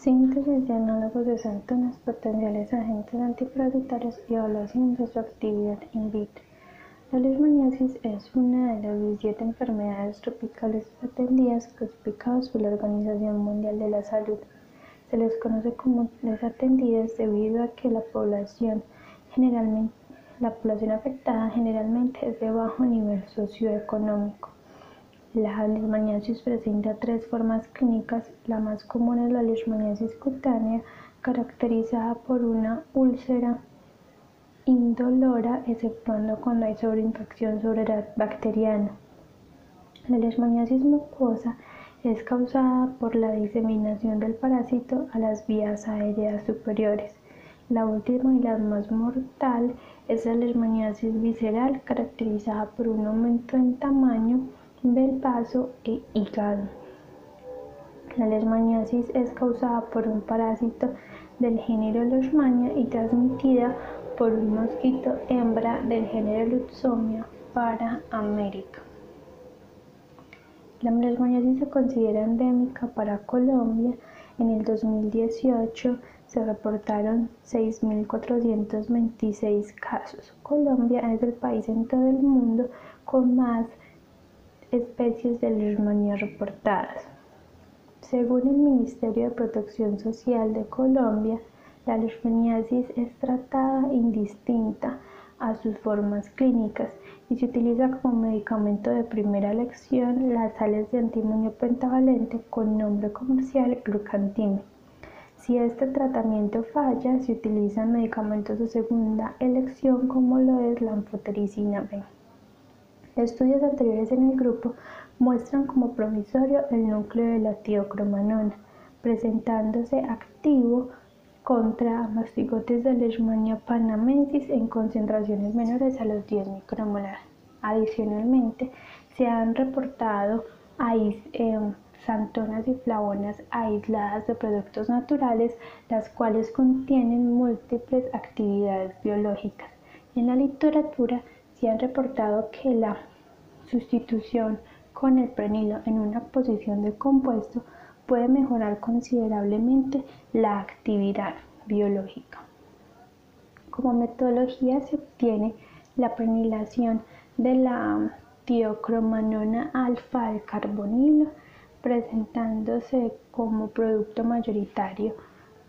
Síntesis de análogos de cetonas, potenciales agentes antiparasitarios y evaluación de su actividad in vitro. La leishmaniasis es una de las 17 enfermedades tropicales atendidas clasificadas por la Organización Mundial de la Salud. Se les conoce como desatendidas debido a que la población generalmente la población afectada generalmente es de bajo nivel socioeconómico. La leishmaniasis presenta tres formas clínicas. La más común es la leishmaniasis cutánea, caracterizada por una úlcera indolora, exceptuando cuando hay sobreinfección bacteriana. La leishmaniasis mucosa es causada por la diseminación del parásito a las vías aéreas superiores. La última y la más mortal es la leishmaniasis visceral, caracterizada por un aumento en tamaño del vaso e hígado. La leishmaniasis es causada por un parásito del género Leishmania y transmitida por un mosquito hembra del género Lutzomia para América. La leishmaniasis se considera endémica para Colombia. En el 2018 se reportaron 6.426 casos. Colombia es el país en todo el mundo con más especies de leishmania reportadas. Según el Ministerio de Protección Social de Colombia, la leishmaniasis es tratada indistinta a sus formas clínicas y se utiliza como medicamento de primera elección las sales de antimonio pentavalente con nombre comercial glucantime. Si este tratamiento falla, se utilizan medicamentos de segunda elección como lo es la anfotericina B. Estudios anteriores en el grupo muestran como provisorio el núcleo de la tiocromanona, presentándose activo contra mastigotes de Leishmania panamensis en concentraciones menores a los 10 micromolar. Adicionalmente, se han reportado eh, santonas y flavonas aisladas de productos naturales, las cuales contienen múltiples actividades biológicas. En la literatura se han reportado que la sustitución con el prenilo en una posición de compuesto puede mejorar considerablemente la actividad biológica. Como metodología se obtiene la prenilación de la tiocromanona alfa al carbonilo, presentándose como producto mayoritario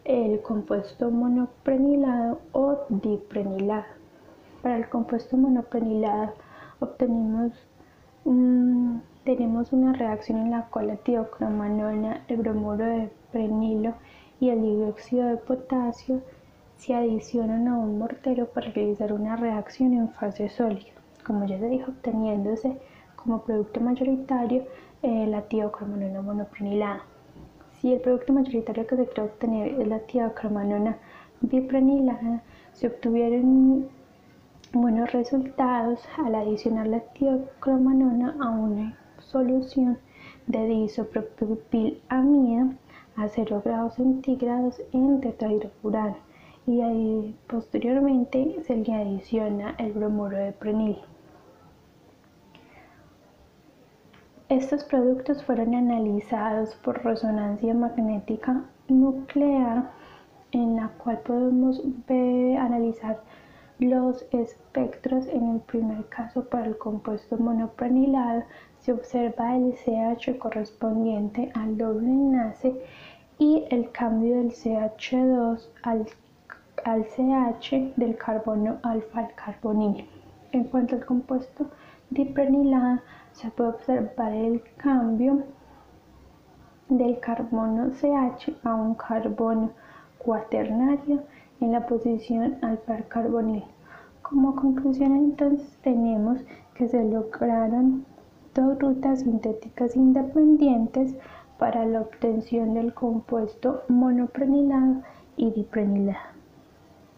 el compuesto monoprenilado o diprenilado. Para el compuesto monoprenilado obtenemos tenemos una reacción en la cual la tiocromanona, el bromuro de prenilo y el dióxido de potasio se adicionan a un mortero para realizar una reacción en fase sólida, como ya se dijo, obteniéndose como producto mayoritario eh, la tiocromanona monoprenilada. Si el producto mayoritario que se quiere obtener es la tiocromanona biprenilada, se obtuvieron buenos resultados al adicionar la tiocromanona a una solución de diisopropilamido a 0 grados centígrados en tetrahidrofurano y posteriormente se le adiciona el bromuro de prenil. Estos productos fueron analizados por resonancia magnética nuclear en la cual podemos analizar los espectros en el primer caso para el compuesto monoprenilado se observa el CH correspondiente al doble enlace y el cambio del CH2 al, CH del carbono alfa al carbonil. En cuanto al compuesto diprenilado, se puede observar el cambio del carbono CH a un carbono cuaternario en la posición alfa carbonil. Como conclusión entonces tenemos que se lograron dos rutas sintéticas independientes para la obtención del compuesto monoprenilado y diprenilado.